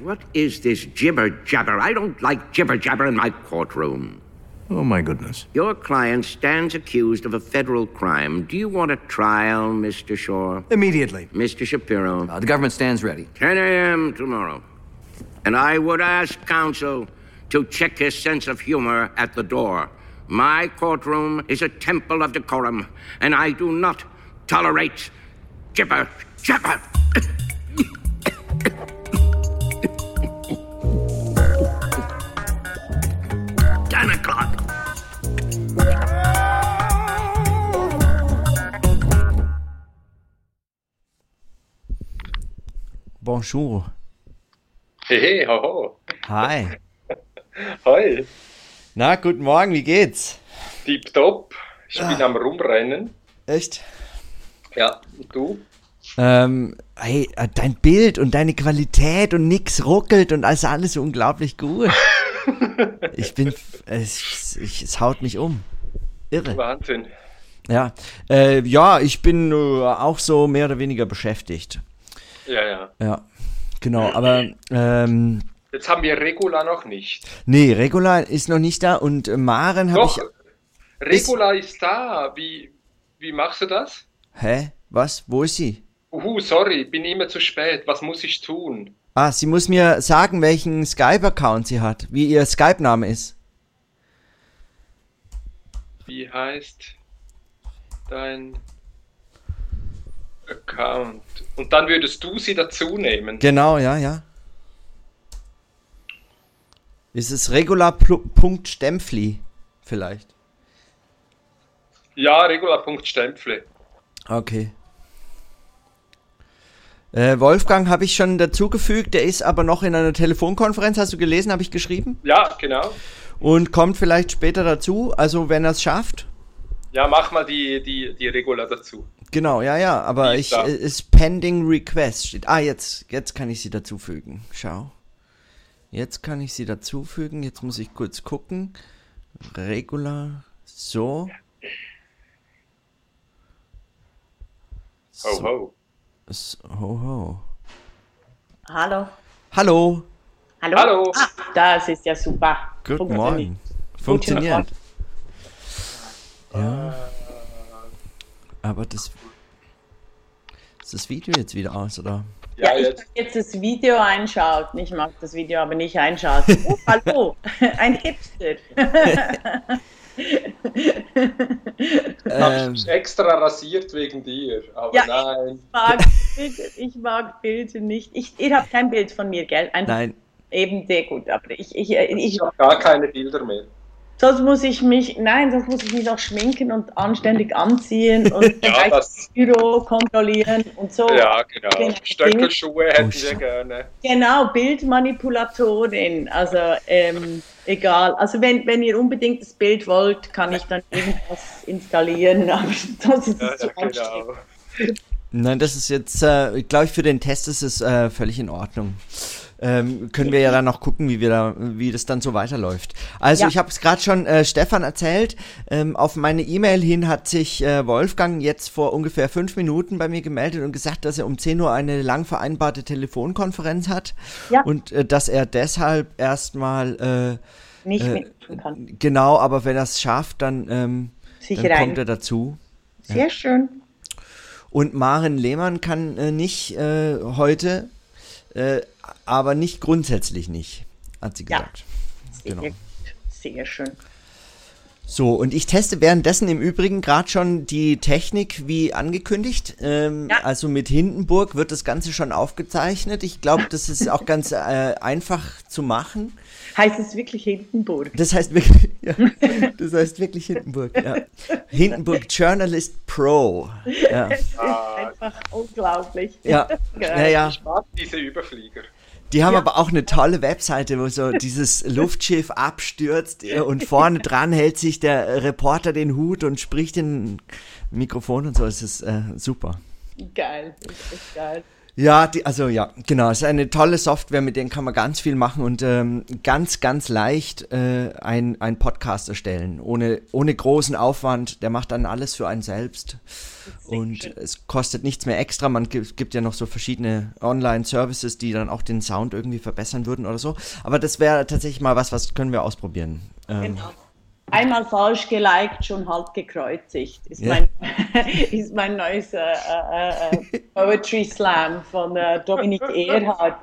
What is this jibber jabber? I don't like jibber jabber in my courtroom. Oh, my goodness. Your client stands accused of a federal crime. Do you want a trial, Mr. Shaw? Immediately. Mr. Shapiro? Uh, the government stands ready. 10 a.m. tomorrow. And I would ask counsel to check his sense of humor at the door. My courtroom is a temple of decorum, and I do not tolerate jibber jabber. Bonjour. Hey, hoho. Hi. Hi. Na, guten Morgen, wie geht's? Tipptopp. Ich bin am Rumrennen. Echt? Ja, und du? Ähm, hey, äh, dein Bild und deine Qualität und nix ruckelt und alles, alles unglaublich gut. ich bin, es, ich, es haut mich um. Irre. Wahnsinn. Ja, äh, ja, ich bin äh, auch so mehr oder weniger beschäftigt. Ja, ja. Ja, genau, aber ähm, Jetzt haben wir Regula noch nicht. nee, Regula ist noch nicht da und Maren habe ich. Regula ist da. Wie, wie machst du das? Hä? Was? Wo ist sie? Uhu, sorry, bin immer zu spät. Was muss ich tun? Ah, sie muss mir sagen, welchen Skype-Account sie hat, wie ihr Skype-Name ist. Wie heißt dein Account? Und dann würdest du sie dazu nehmen. Genau, ja, ja. Ist es regular.stempfli vielleicht? Ja, Regula.stempfle. Okay. Äh, Wolfgang habe ich schon dazugefügt, der ist aber noch in einer Telefonkonferenz, hast du gelesen, habe ich geschrieben. Ja, genau. Und kommt vielleicht später dazu, also wenn er es schafft. Ja, mach mal die, die, die Regula dazu. Genau, ja, ja, aber ich, da. äh, ist pending request steht. Ah, jetzt, jetzt kann ich sie dazufügen. Schau. Jetzt kann ich sie dazufügen. Jetzt muss ich kurz gucken. Regular. So. Ho, So, ho. s- ho, ho. Hallo. Hallo. Hallo. Hallo. Ah, das ist ja super. Guten Funktioniert. Morgen. Funktioniert. Äh, Ja. Aber das. Ist das Video jetzt wieder aus, oder? Ja, Ja, ich jetzt. mag jetzt das Video einschalten. Ich mag das Video aber nicht einschalten. Oh, hallo. Ein Hipster. Hab Ähm, ich extra rasiert wegen dir. Aber Ja, nein. Ich mag Bilder, ich mag Bilder nicht. Ich, ihr habt kein Bild von mir, gell? Einfach nein. Eben sehr gut. Aber ich, ich, ich, Ich habe gar keine Bilder mehr. Sonst muss ich mich, nein, sonst muss ich mich noch schminken und anständig anziehen und Ja, das- Büro kontrollieren und so. Ja, genau. Genau. Stöckelschuhe hätten Oh, wir gerne. Genau, Bildmanipulatorin. Also ähm, egal. Also wenn, wenn ihr unbedingt das Bild wollt, kann ich dann irgendwas installieren. Aber das ist Ja, zu ja, anstrengend. genau. Nein, das ist jetzt, äh, glaube ich, für den Test ist es äh, völlig in Ordnung. Ähm, können wir ja dann noch gucken, wie wir da, wie das dann so weiterläuft. Also Ja. ich habe es gerade schon äh, Stefan erzählt. Ähm, auf meine E-Mail hin hat sich äh, Wolfgang jetzt vor ungefähr fünf Minuten bei mir gemeldet und gesagt, dass er um 10 Uhr eine lang vereinbarte Telefonkonferenz hat Ja. und äh, dass er deshalb erstmal Nicht äh, mitmachen kann. äh, genau, aber wenn er es schafft, dann, ähm, Sicher dann kommt er dazu. Sehr schön. Und Maren Lehmann kann äh, nicht äh, heute, äh, aber nicht grundsätzlich nicht, hat sie Ja. gesagt. Sehr, Genau. Sehr schön. So, und ich teste währenddessen im Übrigen gerade schon die Technik wie angekündigt. Ähm, Ja. Also mit Hindenburg wird das Ganze schon aufgezeichnet. Ich glaube, das ist auch ganz äh, einfach zu machen. Heißt es wirklich Hindenburg? Das heißt wirklich, ja, das heißt wirklich Hindenburg. Ja. Hindenburg Journalist Pro. Ja, Es ist einfach unglaublich. ja, ja. ja. Ich mag diese Überflieger. Die haben aber auch eine tolle Webseite, wo so dieses Luftschiff abstürzt äh, und vorne dran hält sich der Reporter den Hut und spricht in Mikrofon und so. Es ist äh, super. Geil. Ist echt geil. Ja, die, also ja, genau. Es ist eine tolle Software, mit der kann man ganz viel machen und ähm, ganz, ganz leicht äh, ein, ein Podcast erstellen. Ohne, ohne großen Aufwand. Der macht dann alles für einen selbst. Und es kostet nichts mehr extra. Man gibt, gibt ja noch so verschiedene Online-Services, die dann auch den Sound irgendwie verbessern würden oder so. Aber das wäre tatsächlich mal was, was können wir ausprobieren. Ähm, Genau. Einmal falsch geliked, schon halb gekreuzigt. Ist, Ja. mein, ist mein neues äh, äh, äh, Poetry Slam von äh, Dominik Erhard.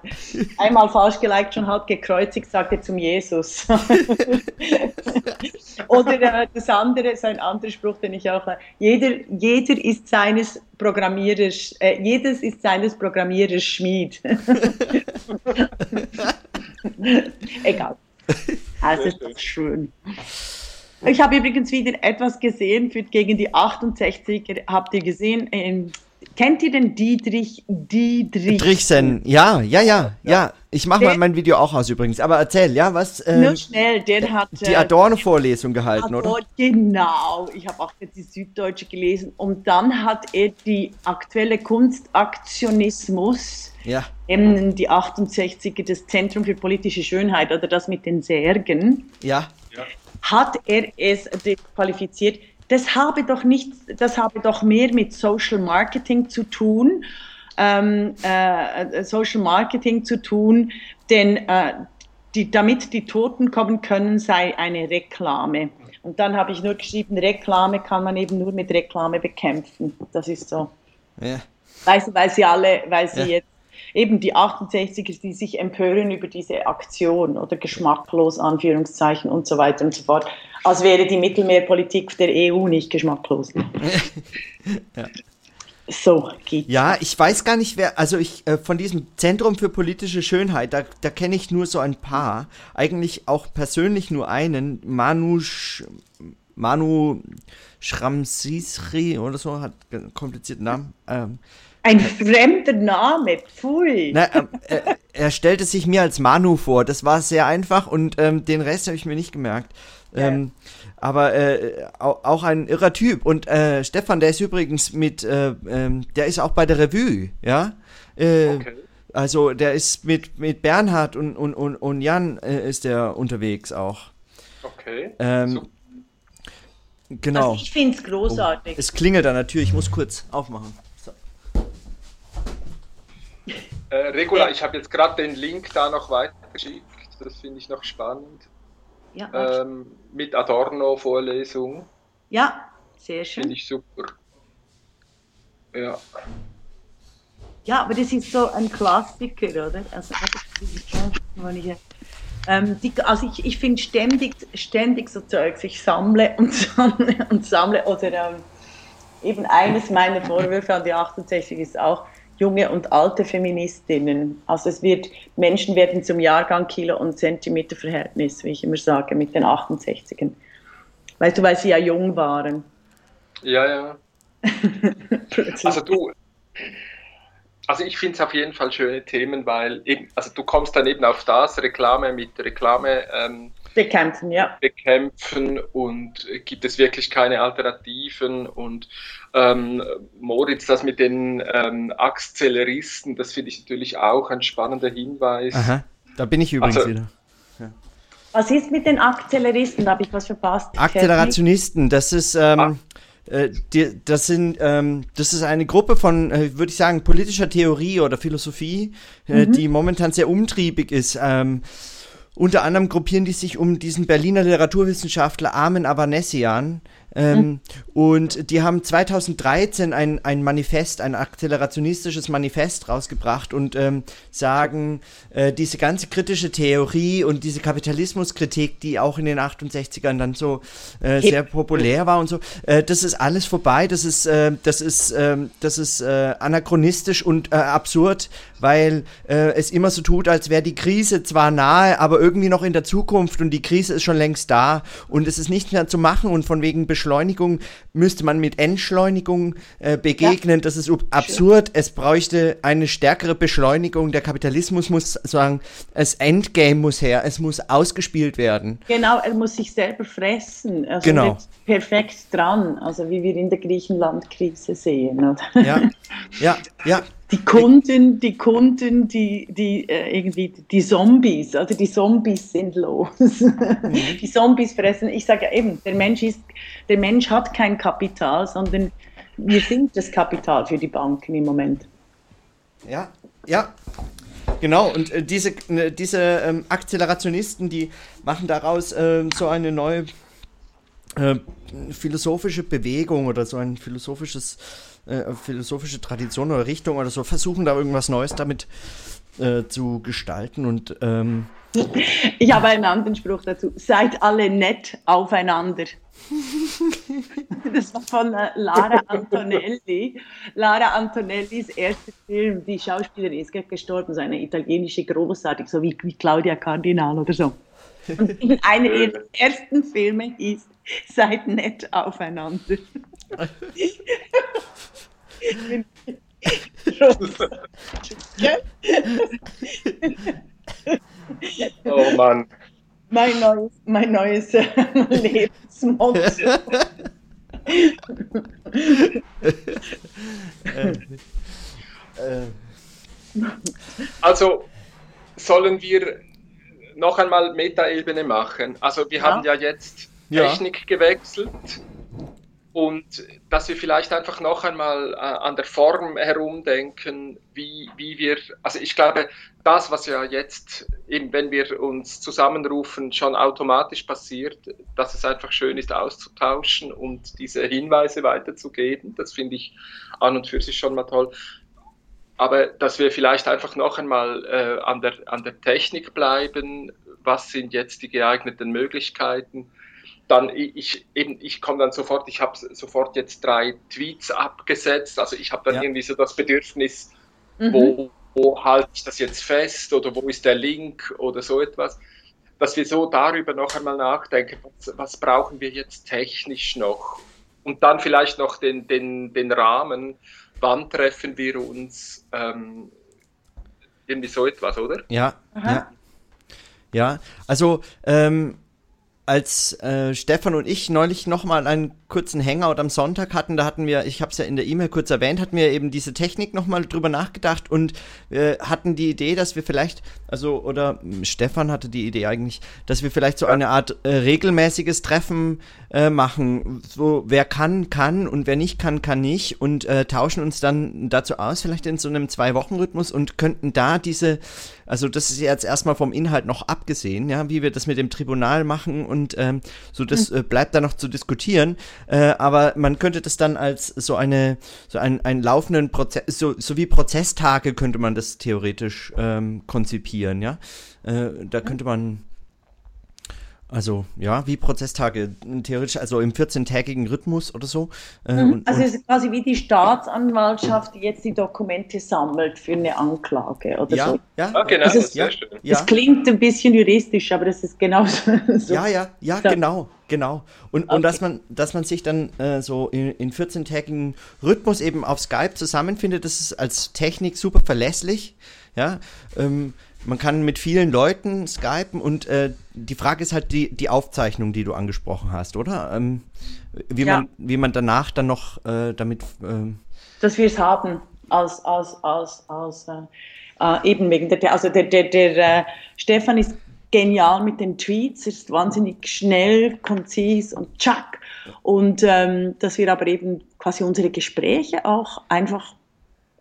Einmal falsch geliked, schon halb gekreuzigt, sagte zum Jesus. Oder äh, das andere, ist ein anderer Spruch, den ich auch. Äh, jeder, jeder ist seines Programmierers, äh, jedes ist seines Programmierers Schmied. Egal. Also ist doch schön. Ich habe übrigens wieder etwas gesehen für, gegen die 68er. Habt ihr gesehen? Ähm, kennt ihr den Dietrich Dietrich? Drichsen, ja, ja, ja, ja. Ich mache mal mein Video auch aus übrigens. Aber erzähl, ja, was? Ähm, Nur schnell, der hat. die äh, Adorno-Vorlesung gehalten, oder? Adorno- Genau, ich habe auch jetzt die Süddeutsche gelesen. Und dann hat er die aktuelle Kunstaktionismus, Ja. eben die 68er, das Zentrum für politische Schönheit oder das mit den Särgen. Ja. Hat er es qualifiziert. Das habe doch nicht, das habe doch mehr mit Social Marketing zu tun, ähm, äh, Social Marketing zu tun, denn äh, die, damit die Toten kommen können, sei eine Reklame. Und dann habe ich nur geschrieben, Reklame kann man eben nur mit Reklame bekämpfen. Das ist so. ja. Weißt du, weil sie alle, weil sie Ja. jetzt eben die 68er, die sich empören über diese Aktion oder geschmacklos, Anführungszeichen und so weiter und so fort, als wäre die Mittelmeerpolitik der EU nicht geschmacklos. So geht Ja, ich weiß gar nicht, wer, also ich, äh, von diesem Zentrum für politische Schönheit, da, da kenne ich nur so ein paar. Eigentlich auch persönlich nur einen. Manu, Sch Manu Schramsisri oder so, hat einen komplizierten Namen. Ähm, Ein fremder Name, pfui. na, ähm, er, er stellte sich mir als Manu vor. Das war sehr einfach und ähm, den Rest habe ich mir nicht gemerkt. Ähm, aber äh, au- auch ein irrer Typ. Und äh, Stefan, der ist übrigens mit, äh, ähm, der ist auch bei der Revue, ja. Äh, Okay. Also der ist mit, mit Bernhard und, und, und, und Jan äh, ist der unterwegs auch. Okay. Ähm, So, Genau. Also ich finde es großartig. Es klingelt der Tür, ich muss kurz aufmachen. So. Äh, Regula, ich habe jetzt gerade den Link da noch weitergeschickt. Das finde ich noch spannend. Ja. Ähm, mit Adorno-Vorlesung. ja sehr Finde schön. ich super. Ja. Ja, aber das ist so ein Klassiker, oder? Also, ähm, die, also ich, ich finde ständig, ständig so Zeugs. Ich sammle und sammle und sammle. Oder ähm, eben eines meiner Vorwürfe an die 68 ist auch junge und alte Feministinnen. Also es wird, Menschen werden zum Jahrgang Kilo und Zentimeter Verhältnis, wie ich immer sage, mit den 68ern. Weißt du, weil sie ja jung waren. Ja, ja. Also du, also ich finde es auf jeden Fall schöne Themen, weil eben, also du kommst dann eben auf das, Reklame mit Reklame ähm, bekämpfen, ja. bekämpfen und gibt es wirklich keine Alternativen und ähm, Moritz, das mit den ähm, Axzelleristen, das finde ich natürlich auch ein spannender Hinweis. Aha, da bin ich übrigens Also- wieder. Was ist mit den Akzeleristen? Da habe ich was verpasst. Akzelerationisten, das ist, ähm, äh, die, das sind, ähm, das ist eine Gruppe von, äh, würde ich sagen, politischer Theorie oder Philosophie, äh, die momentan sehr umtriebig ist. Ähm, unter anderem gruppieren die sich um diesen Berliner Literaturwissenschaftler Armen Avanesian. Ähm, Und die haben 2013 ein, ein Manifest, ein akzelerationistisches Manifest rausgebracht und ähm, sagen, äh, diese ganze kritische Theorie und diese Kapitalismuskritik, die auch in den 68ern dann so äh, sehr populär war und so, äh, das ist alles vorbei, das ist, äh, das ist, ähm, das ist äh, anachronistisch und äh, absurd, weil es immer so tut, als wäre die Krise zwar nahe, aber irgendwie noch in der Zukunft und die Krise ist schon längst da. Und es ist nicht mehr zu machen und von wegen Beschleunigung müsste man mit Entschleunigung äh, begegnen. Das ist ab- absurd. Es bräuchte eine stärkere Beschleunigung. Der Kapitalismus muss sagen, das Endgame muss her. Es muss ausgespielt werden. Genau, er muss sich selber fressen. Also Genau. perfekt dran, also wie wir in der Griechenland-Krise sehen. Oder? Ja, ja, ja. Die Kunden, die Kunden, die, die äh, irgendwie die Zombies, also die Zombies sind los. Mhm. die Zombies fressen. Ich sage ja eben, der Mensch ist, der Mensch hat kein Kapital, sondern wir sind das Kapital für die Banken im Moment. Ja, ja. Genau, und äh, diese, äh, diese ähm, Akzelerationisten, die machen daraus äh, so eine neue äh, philosophische Bewegung oder so ein philosophisches äh, philosophische Tradition oder Richtung oder so, versuchen da irgendwas Neues damit äh, zu gestalten und ähm, ich habe einen anderen Spruch dazu. Seid alle nett aufeinander. das war von äh, Lara Antonelli. Lara Antonellis erster Film, die Schauspielerin ist gestorben, so eine italienische Großartig, so wie, wie Claudia Cardinal oder so. Und in einer ihrer ersten Filme hieß Seid nett aufeinander. oh Mann. Mein neues, mein neues äh, Lebensmotto. also sollen wir noch einmal Metaebene machen? Also wir ja. haben ja jetzt Technik ja. gewechselt und dass wir vielleicht einfach noch einmal äh, an der Form herumdenken, wie, wie wir, also ich glaube, das, was ja jetzt eben, wenn wir uns zusammenrufen, schon automatisch passiert, dass es einfach schön ist, auszutauschen und diese Hinweise weiterzugeben, das finde ich an und für sich schon mal toll. Aber dass wir vielleicht einfach noch einmal äh, an, der, an der Technik bleiben, was sind jetzt die geeigneten Möglichkeiten? Dann ich eben ich komme dann sofort, ich habe sofort jetzt drei Tweets abgesetzt, also ich habe dann ja. irgendwie so das Bedürfnis, mhm. wo, wo halte ich das jetzt fest oder wo ist der Link oder so etwas, dass wir so darüber noch einmal nachdenken, was, was brauchen wir jetzt technisch noch und dann vielleicht noch den, den, den Rahmen, wann treffen wir uns, ähm, irgendwie so etwas, oder? Ja, ja. Ja, also ähm, als äh, Stefan und ich neulich nochmal einen kurzen Hangout am Sonntag hatten, da hatten wir, ich habe es ja in der E-Mail kurz erwähnt, hatten wir eben diese Technik nochmal drüber nachgedacht und äh, hatten die Idee, dass wir vielleicht, also, oder Stefan hatte die Idee eigentlich, dass wir vielleicht so eine Art äh, regelmäßiges Treffen äh, machen, so wer kann, kann und wer nicht kann, kann nicht und äh, tauschen uns dann dazu aus, vielleicht in so einem Zwei-Wochen-Rhythmus und könnten da diese, also das ist jetzt erstmal vom Inhalt noch abgesehen, ja, wie wir das mit dem Tribunal machen und ähm, so, das hm. äh, bleibt da noch zu diskutieren. Äh, aber man könnte das dann als so eine, so ein, einen laufenden Prozess, so, so wie Prozesstage könnte man das theoretisch ähm, konzipieren, ja. Äh, da könnte man also ja, wie Prozesstage, theoretisch, also im 14-tägigen Rhythmus oder so. Äh, mhm. und, also es ist quasi wie die Staatsanwaltschaft, die jetzt die Dokumente sammelt für eine Anklage oder ja, so. Ja, ah, genau, das, ist, ja, ja. das klingt ein bisschen juristisch, aber das ist genauso. So. Ja, ja, ja, genau, genau. Und, okay. und dass man, dass man sich dann äh, so in, in 14-tägigen Rhythmus eben auf Skype zusammenfindet, das ist als Technik super verlässlich. Ja, ähm, man kann mit vielen Leuten skypen und äh, die Frage ist halt die, die Aufzeichnung, die du angesprochen hast, oder? Ähm, wie, ja. man, wie man danach dann noch äh, damit. Ähm Dass wir es haben, als, als, als, als äh, äh, eben wegen der. Also der, der, der äh, Stefan ist genial mit den Tweets, ist wahnsinnig schnell, konzis und tschack. Und ähm, dass wir aber eben quasi unsere Gespräche auch einfach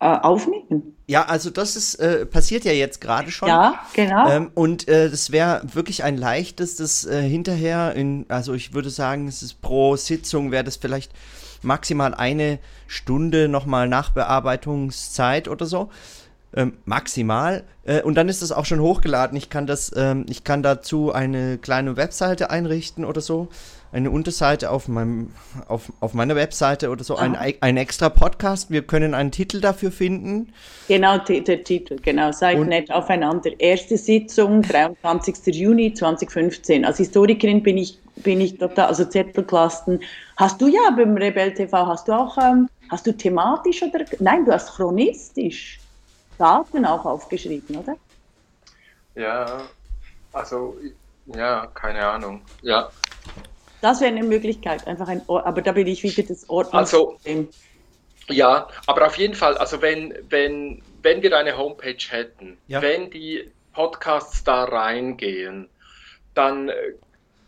aufnehmen. Ja, also das ist äh, passiert ja jetzt gerade schon. Ja, genau. Ähm, und äh, das wäre wirklich ein leichtes, das äh, hinterher in, also ich würde sagen, es ist pro Sitzung wäre das vielleicht maximal eine Stunde nochmal Nachbearbeitungszeit oder so. Ähm, maximal. Äh, und dann ist das auch schon hochgeladen. Ich kann das, ähm, ich kann dazu eine kleine Webseite einrichten oder so eine Unterseite auf, meinem, auf, auf meiner Webseite oder so, ein, ein extra Podcast. Wir können einen Titel dafür finden. Genau, der Titel, genau. Seid Und nett aufeinander. Erste Sitzung, 23. Juni 2015. Als Historikerin bin ich, bin ich total, also Zettelklassen. Hast du ja beim Rebell TV, hast du auch, ähm, hast du thematisch oder, nein, du hast chronistisch Daten auch aufgeschrieben, oder? Ja, also, ja, keine Ahnung. Ja, das wäre eine Möglichkeit, einfach ein Ort, aber da bin ich wieder das Ordnungssystem. Also, Ja, aber auf jeden Fall, also wenn, wenn, wenn wir eine Homepage hätten, ja. wenn die Podcasts da reingehen, dann äh,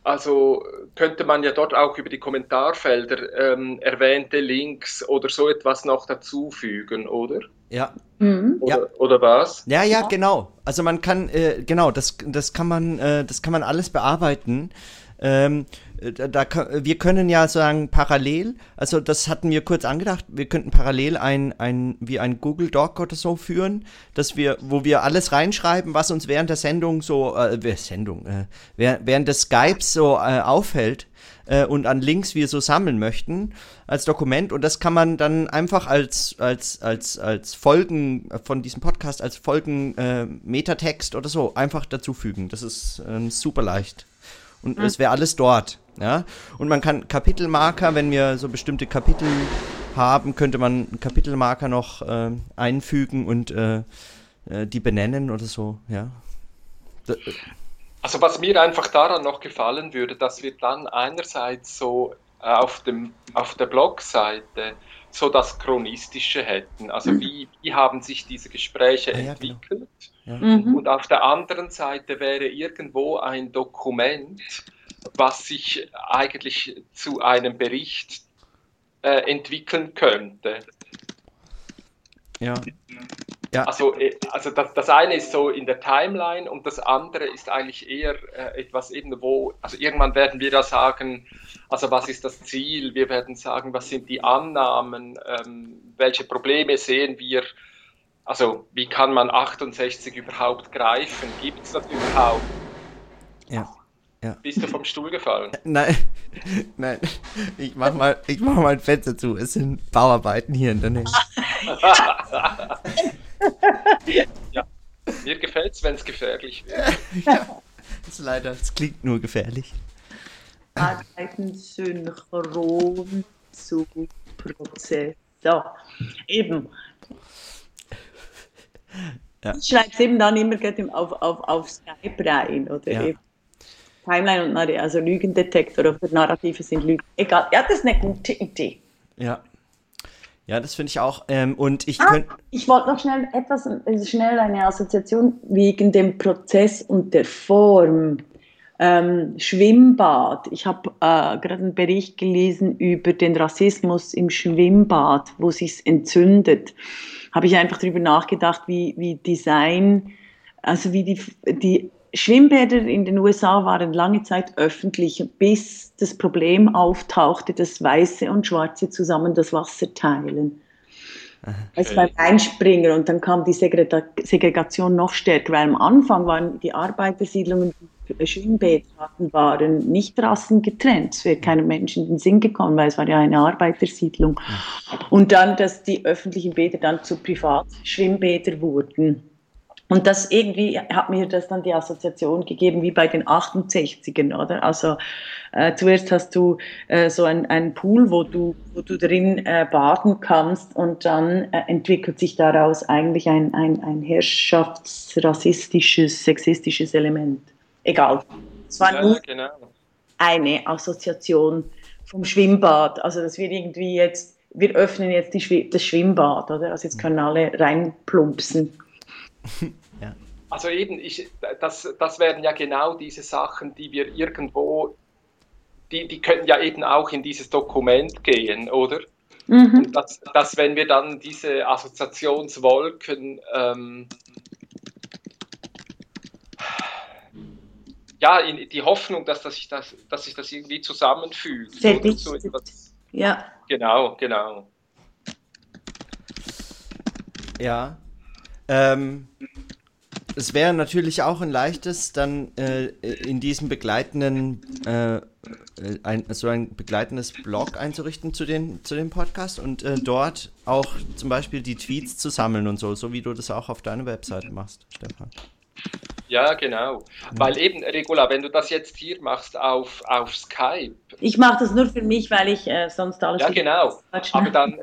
also könnte man ja dort auch über die Kommentarfelder ähm, erwähnte Links oder so etwas noch dazufügen, oder? Ja. Mhm. Oder, ja. oder was? Ja, ja, genau. Also man kann, äh, genau, das, das kann man, äh, das kann man alles bearbeiten. Ähm, da, da, wir können ja sagen parallel, also das hatten wir kurz angedacht, wir könnten parallel ein, ein wie ein Google Doc oder so führen, dass wir, wo wir alles reinschreiben, was uns während der Sendung so, äh, Sendung, äh, während des Skypes so äh, auffällt äh, und an Links wir so sammeln möchten als Dokument und das kann man dann einfach als als als als Folgen von diesem Podcast als Folgen äh, Metatext oder so einfach dazufügen. Das ist äh, super leicht und mhm. es wäre alles dort. Ja? Und man kann Kapitelmarker, wenn wir so bestimmte Kapitel haben, könnte man Kapitelmarker noch äh, einfügen und äh, äh, die benennen oder so. Ja. Also was mir einfach daran noch gefallen würde, dass wir dann einerseits so äh, auf, dem, auf der Blogseite so das Chronistische hätten. Also mhm. wie, wie haben sich diese Gespräche ah, ja, genau. entwickelt? Genau. Ja. Mhm. Und auf der anderen Seite wäre irgendwo ein Dokument, was sich eigentlich zu einem Bericht äh, entwickeln könnte. Ja. ja. Also, äh, also das, das eine ist so in der Timeline und das andere ist eigentlich eher äh, etwas eben, wo, also irgendwann werden wir da sagen, also was ist das Ziel? Wir werden sagen, was sind die Annahmen? Ähm, welche Probleme sehen wir? Also wie kann man 68 überhaupt greifen? Gibt es das überhaupt? Ja. Ja. Bist du vom Stuhl gefallen? Nein, nein. Ich mach mal, ich mach mal ein Fenster zu. Es sind Bauarbeiten hier in der Nähe. ja. Mir gefällt es, wenn es gefährlich wird. ja. Ist leider, es klingt nur gefährlich arbeiten synchron zu Prozess. So, eben. Ja. Ich schreibe es eben dann immer auf, auf, auf Skype rein oder ja. eben Timeline und also Lügendetektor oder Narrative sind Lügen. Egal, ja, das ist eine gute Idee. Ja. Ja, das finde ich auch. Ähm, und ich ah, Ich wollte noch schnell etwas, also schnell eine Assoziation wegen dem Prozess und der Form ähm, Schwimmbad. Ich habe äh, gerade einen Bericht gelesen über den Rassismus im Schwimmbad, wo sich entzündet. Habe ich einfach darüber nachgedacht, wie, wie Design, also wie die, die Schwimmbäder in den USA waren lange Zeit öffentlich, bis das Problem auftauchte, dass Weiße und Schwarze zusammen das Wasser teilen. Also beim Einspringer und dann kam die Segregation noch stärker, weil am Anfang waren die Arbeitersiedlungen, Schwimmbäder waren nicht rassengetrennt. Es wäre keinem Menschen in den Sinn gekommen, weil es war ja eine Arbeitersiedlung. Und dann, dass die öffentlichen Bäder dann zu Privatschwimmbädern wurden. Und das irgendwie hat mir das dann die Assoziation gegeben wie bei den 68ern, oder? Also äh, zuerst hast du äh, so einen Pool, wo du, wo du drin äh, baden kannst und dann äh, entwickelt sich daraus eigentlich ein, ein, ein herrschaftsrassistisches, sexistisches Element. Egal. Es war ja, nur genau. eine Assoziation vom Schwimmbad. Also dass wir irgendwie jetzt, wir öffnen jetzt die, das Schwimmbad, oder? Also jetzt können alle reinplumpsen. Ja. Also eben, ich, das, das wären ja genau diese Sachen, die wir irgendwo, die, die könnten ja eben auch in dieses Dokument gehen, oder? Mhm. Und dass, dass, wenn wir dann diese Assoziationswolken ähm, ja, in die Hoffnung, dass, dass, sich das, dass sich das irgendwie zusammenfügt. Sehr so ja. Genau, genau. Ja. Ähm, es wäre natürlich auch ein leichtes, dann äh, in diesem begleitenden, äh, ein, so ein begleitendes Blog einzurichten zu, den, zu dem Podcast und äh, dort auch zum Beispiel die Tweets zu sammeln und so, so wie du das auch auf deiner Webseite machst, Stefan. Ja, genau. Weil eben, Regula, wenn du das jetzt hier machst auf, auf Skype. Ich mache das nur für mich, weil ich äh, sonst alles. Ja, genau. Aber dann,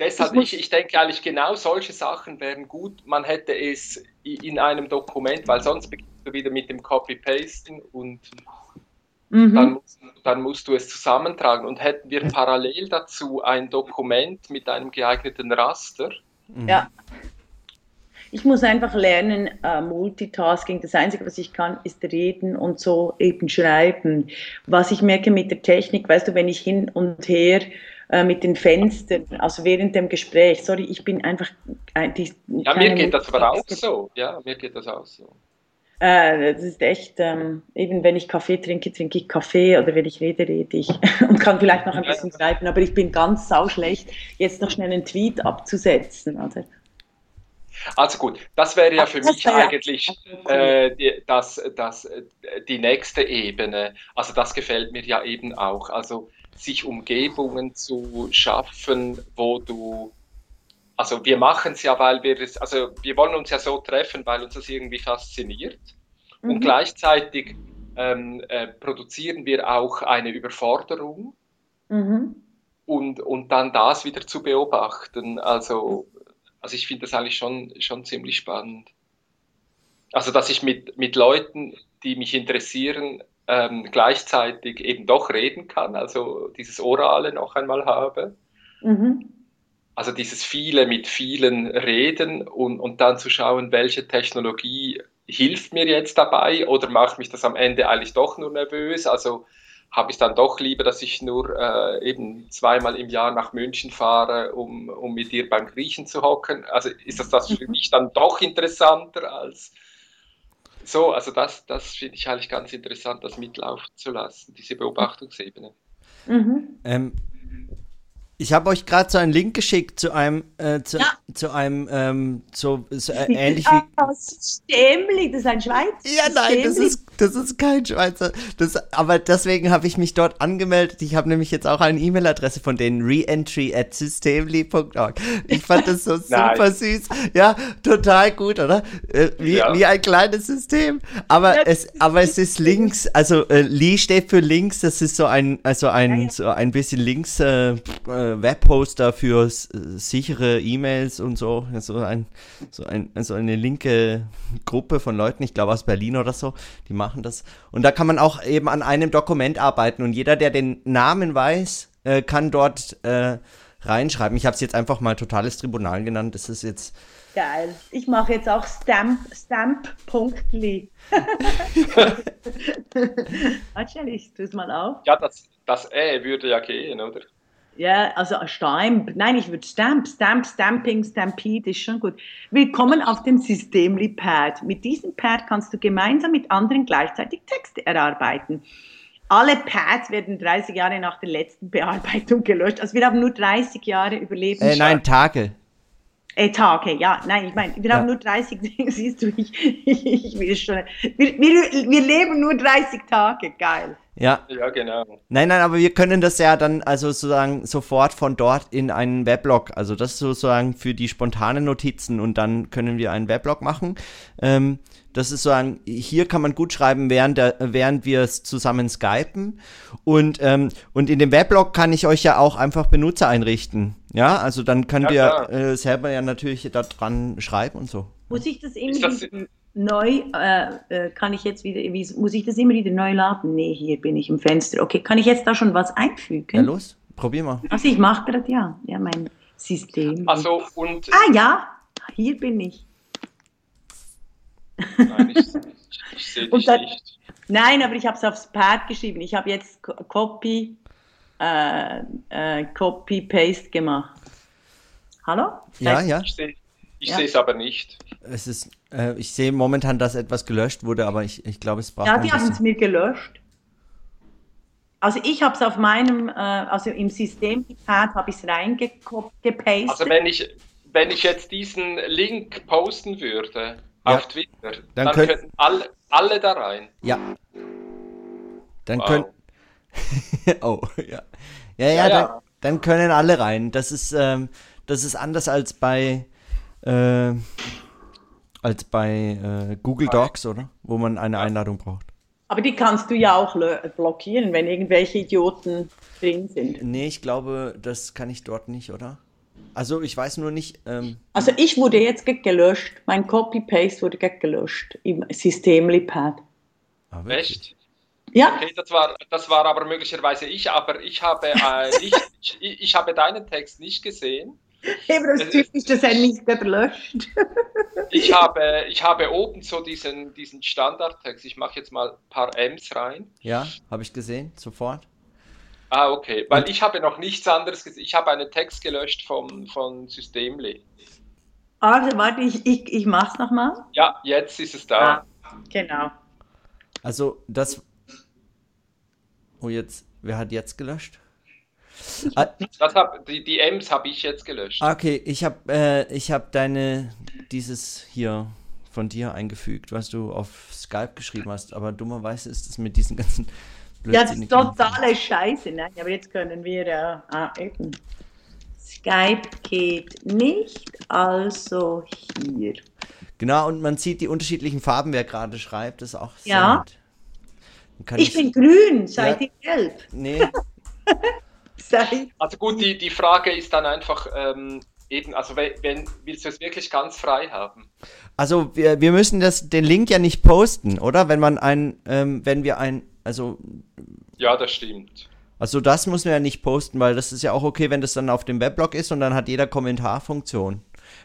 deshalb, ich, ich denke eigentlich, genau solche Sachen wären gut. Man hätte es in einem Dokument, weil sonst beginnst du wieder mit dem Copy-Pasten und mhm. dann, dann musst du es zusammentragen. Und hätten wir parallel dazu ein Dokument mit einem geeigneten Raster. Ja. Ich muss einfach lernen, uh, Multitasking. Das Einzige, was ich kann, ist reden und so eben schreiben. Was ich merke mit der Technik, weißt du, wenn ich hin und her uh, mit den Fenstern, also während dem Gespräch, sorry, ich bin einfach. Uh, die, ja, mir geht das aber auch so. Ja, mir geht das auch so. Äh, das ist echt, ähm, eben wenn ich Kaffee trinke, trinke ich Kaffee oder wenn ich rede, rede ich und kann vielleicht noch ein bisschen schreiben, aber ich bin ganz sauschlecht, jetzt noch schnell einen Tweet abzusetzen. Oder? Also gut, das wäre ja für mich eigentlich äh, die, das, das, die nächste Ebene. Also das gefällt mir ja eben auch. Also sich Umgebungen zu schaffen, wo du also wir machen es ja, weil wir es, also wir wollen uns ja so treffen, weil uns das irgendwie fasziniert. Mhm. Und gleichzeitig ähm, äh, produzieren wir auch eine Überforderung. Mhm. Und, und dann das wieder zu beobachten. Also, also ich finde das eigentlich schon, schon ziemlich spannend. Also, dass ich mit, mit Leuten, die mich interessieren, ähm, gleichzeitig eben doch reden kann, also dieses Orale noch einmal habe. Mhm also dieses viele mit vielen reden und, und dann zu schauen, welche Technologie hilft mir jetzt dabei oder macht mich das am Ende eigentlich doch nur nervös? Also habe ich dann doch lieber, dass ich nur äh, eben zweimal im Jahr nach München fahre, um, um mit dir beim Griechen zu hocken. Also ist das, das für mhm. mich dann doch interessanter als so? Also das, das finde ich eigentlich ganz interessant, das mitlaufen zu lassen, diese Beobachtungsebene. Mhm. Ähm, ich habe euch gerade so einen Link geschickt zu einem, äh, zu, ja. zu, einem, ähm, so, so äh, ähnlich wie. Oh, Stämli, das ist ein Schweizer. Ja, nein, das ist, das ist kein Schweizer. Das, aber deswegen habe ich mich dort angemeldet. Ich habe nämlich jetzt auch eine E-Mail-Adresse von denen, reentry at systemli.org. Ich fand das so super süß. Ja, total gut, oder? Äh, wie, ja. wie ein kleines System. Aber ja, es, aber es ist links, also äh, Li steht für links, das ist so ein, also ein, ja, so ein bisschen links, äh, äh Webhoster für sichere E-Mails und so. So, ein, so, ein, so eine linke Gruppe von Leuten, ich glaube aus Berlin oder so, die machen das. Und da kann man auch eben an einem Dokument arbeiten und jeder, der den Namen weiß, äh, kann dort äh, reinschreiben. Ich habe es jetzt einfach mal totales Tribunal genannt. Das ist jetzt. Geil. Ich mache jetzt auch Stamp, Stamp.ly. Warte, ich tue es mal auf. Ja, das, das Ä würde ja gehen, oder? Ja, also Stamp. Nein, ich würde Stamp, Stamp, Stamping, Stampede ist schon gut. Willkommen auf dem Systemli Pad. Mit diesem Pad kannst du gemeinsam mit anderen gleichzeitig Texte erarbeiten. Alle Pads werden 30 Jahre nach der letzten Bearbeitung gelöscht. Also wir haben nur 30 Jahre überlebt. Äh, nein, Tage. Äh, Tage, ja. Nein, ich meine, wir ja. haben nur 30, siehst du, ich, ich, ich will schon. Wir, wir, wir leben nur 30 Tage, geil. Ja. Ja, genau. Nein, nein, aber wir können das ja dann also sozusagen sofort von dort in einen Weblog, also das sozusagen für die spontanen Notizen und dann können wir einen Weblog machen. Ähm, das ist sozusagen, hier kann man gut schreiben, während, der, während wir es zusammen skypen. Und, ähm, und in dem Weblog kann ich euch ja auch einfach Benutzer einrichten. Ja, also dann könnt ja, ihr äh, selber ja natürlich da dran schreiben und so. Muss ich das irgendwie neu, äh, äh, kann ich jetzt wieder, wie, muss ich das immer wieder neu laden? Nee, hier bin ich im Fenster. Okay, kann ich jetzt da schon was einfügen? Ja, los, probier mal. Also ich mache gerade, ja, ja, mein System. Also und... Ah ja, hier bin ich. Nein, ich, ich sehe dich dann, nicht. Nein, aber ich habe es aufs Pad geschrieben. Ich habe jetzt Copy, äh, äh, Copy-Paste gemacht. Hallo? Ja, ja. Ich sehe ich ja. sehe es aber nicht. Es ist, äh, ich sehe momentan, dass etwas gelöscht wurde, aber ich, ich glaube, es braucht. Ja, die haben es mir gelöscht. Also ich habe es auf meinem, äh, also im Systempad habe ich es reingepastet. Also wenn ich, wenn ich jetzt diesen Link posten würde ja. auf Twitter, dann, dann könnt, könnten alle, alle da rein. Ja. Dann wow. können. oh, ja. Ja, ja, ja, dann, dann, können alle rein. Das ist, ähm, das ist anders als bei äh, als bei äh, Google Docs, oder? Wo man eine Einladung braucht. Aber die kannst du ja auch blockieren, wenn irgendwelche Idioten drin sind. Nee, ich glaube, das kann ich dort nicht, oder? Also ich weiß nur nicht. Ähm also ich wurde jetzt gelöscht. Mein Copy-Paste wurde gelöscht im System Lipad. Ah, Echt? Ja. Okay, das war, das war aber möglicherweise ich, aber ich habe, äh, nicht, ich, ich habe deinen Text nicht gesehen. Eben, das ist typisch, dass er nicht löscht. Ich habe, ich habe oben so diesen, diesen Standardtext. Ich mache jetzt mal ein paar M's rein. Ja, habe ich gesehen, sofort. Ah, okay. Weil ich habe noch nichts anderes gesehen. Ich habe einen Text gelöscht vom, von Systemli. Also, warte, ich, ich, ich mach's nochmal. Ja, jetzt ist es da. Ah, genau. Also, das. Oh, jetzt. Wer hat jetzt gelöscht? Ah, Das hab, die, die M's habe ich jetzt gelöscht. okay, ich habe äh, ich hab deine. Dieses hier von dir eingefügt, was du auf Skype geschrieben hast. Aber dummerweise ist es mit diesen ganzen. Ja, das ist totale Scheiße. Nein, aber jetzt können wir ja. Ah, eben. Skype geht nicht, also hier. Genau, und man sieht die unterschiedlichen Farben, wer gerade schreibt. Das ist auch Ja. kann Ich bin grün, seid Ja. ihr gelb? Nee, Seid Also gut, die, die Frage ist dann einfach ähm, eben, also wenn, wenn willst du es wirklich ganz frei haben? also wir, wir müssen das, den Link ja nicht posten, oder? Wenn man ein, ähm, wenn wir ein, also, Ja, das stimmt. also das müssen wir ja nicht posten, weil das ist ja auch okay, wenn das dann auf dem Weblog ist und dann hat jeder Kommentarfunktion.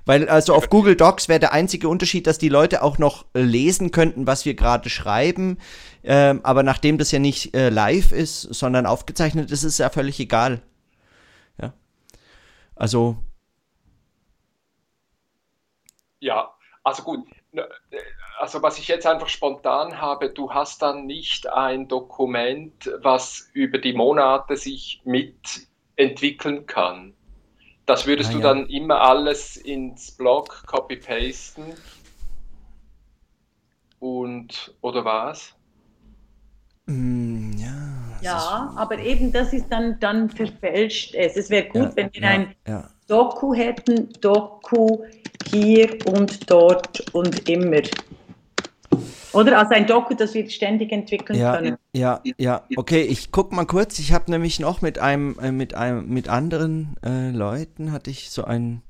Weil also auf Google Docs wäre der einzige Unterschied, dass die Leute auch noch äh, lesen könnten, was wir gerade schreiben. Ähm, aber nachdem das ja nicht äh, live ist, sondern aufgezeichnet ist, ist es ja völlig egal. Ja. Also, Ja, also gut. Ne, äh, Also was ich jetzt einfach spontan habe, du hast dann nicht ein Dokument, was über die Monate sich mitentwickeln kann. Das würdest Ah, du ja. dann immer alles ins Blog copy-pasten und oder was? mm, ja. Ja, aber eben das ist dann, dann verfälscht es. Es wäre gut, Ja, wenn wir ja, ein ja. Doku hätten, Doku hier und dort und immer. Oder? Also ein Doku, das wir ständig entwickeln Ja, können. ja, ja. Okay, ich guck mal kurz. Ich habe nämlich noch mit einem, äh, mit einem, mit anderen äh, Leuten hatte ich so ein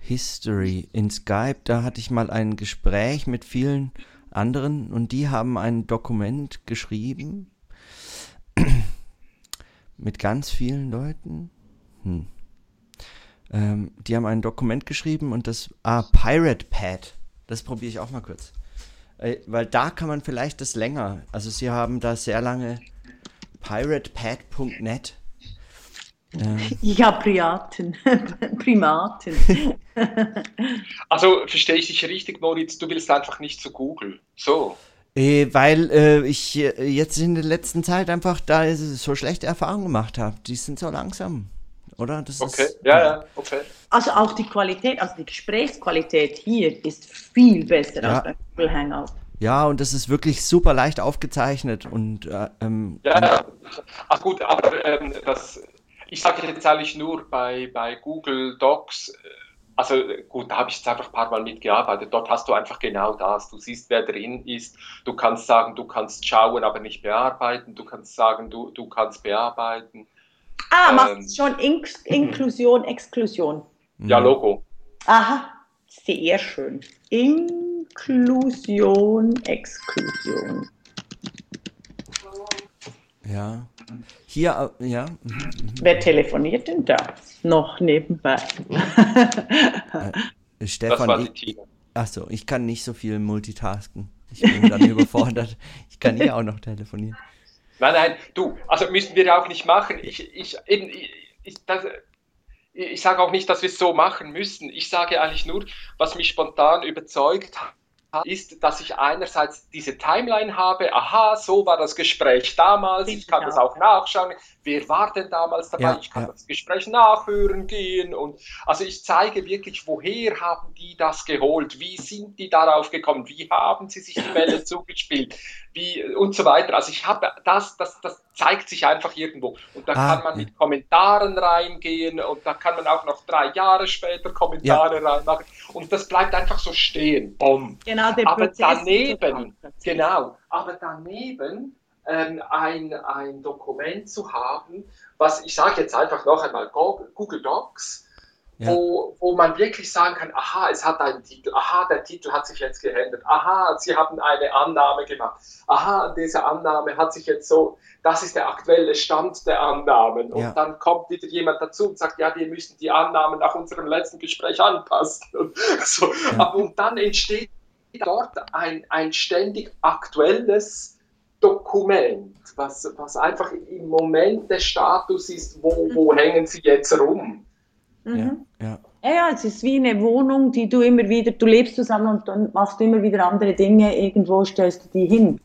History in Skype. Da hatte ich mal ein Gespräch mit vielen anderen und die haben ein Dokument geschrieben mit ganz vielen Leuten. Hm. Ähm, die haben ein Dokument geschrieben und das, ah, Pirate Pad. Das probiere ich auch mal kurz. Äh, weil da kann man vielleicht das länger. Also sie haben da sehr lange piratepad.net. Ähm, Ja, Priaten. Primaten. Also verstehe ich dich richtig, Moritz, du willst einfach nicht zu Google. So. äh, weil äh, ich äh, jetzt in der letzten Zeit einfach da so schlechte Erfahrungen gemacht habe. Die sind so langsam. Oder? Das Okay. ist, Ja, ja, okay. Also auch die Qualität, also die Gesprächsqualität hier ist viel besser Ja. als bei Google Hangout. Ja, und das ist wirklich super leicht aufgezeichnet und äh, ähm, Ja, ja. Ach gut, aber ähm, das, ich sage jetzt eigentlich nur bei, bei Google Docs, äh, also gut, da habe ich jetzt einfach ein paar Mal mitgearbeitet. Dort hast du einfach genau das. Du siehst, wer drin ist. Du kannst sagen, du kannst schauen, aber nicht bearbeiten. Du kannst sagen, du, du kannst bearbeiten. Ah, Ähm. machst schon Inks Inklusion, Exklusion. Ja, Mhm. Logo. Aha, sehr schön. Inklusion, Exklusion. ja. Hier, äh, ja. Wer telefoniert denn da? Noch nebenbei. Das Stefan, war die ich. Achso, ich kann nicht so viel multitasken. Ich bin dann überfordert. Ich kann hier auch noch telefonieren. Nein, nein, du, also müssen wir auch nicht machen. Ich, ich, eben, ich, das, ich sage auch nicht, dass wir es so machen müssen. Ich sage eigentlich nur, was mich spontan überzeugt hat, ist, dass ich einerseits diese Timeline habe, aha, so war das Gespräch damals, ich kann das auch. nachschauen, wer war denn damals dabei, Ja, ich kann ja. das Gespräch nachhören gehen und also ich zeige wirklich, woher haben die das geholt, wie sind die darauf gekommen, wie haben sie sich die Bälle zugespielt, wie und so weiter. Also ich habe das, das, das zeigt sich einfach irgendwo und da Ah, kann man ja. mit Kommentaren reingehen und da kann man auch noch drei Jahre später Kommentare reinmachen und das bleibt einfach so stehen. Bumm. Genau, der Aber Prozess. daneben, genau, aber daneben ähm, ein, ein Dokument zu haben, was ich sage jetzt einfach noch einmal Go- Google Docs ja. wo, wo man wirklich sagen kann, aha, es hat einen Titel, aha, der Titel hat sich jetzt geändert, aha, Sie haben eine Annahme gemacht, aha, diese Annahme hat sich jetzt so, das ist der aktuelle Stand der Annahmen. Und ja. dann kommt wieder jemand dazu und sagt, ja, wir müssen die Annahmen nach unserem letzten Gespräch anpassen. Und, so. ja. und dann entsteht dort ein, ein ständig aktuelles Dokument, was, was einfach im Moment der Status ist, wo, wo hängen sie jetzt rum. Mhm. Ja, ja. ja, es ist wie eine Wohnung, die du immer wieder, du lebst zusammen und dann machst du immer wieder andere Dinge, irgendwo stellst du die hin.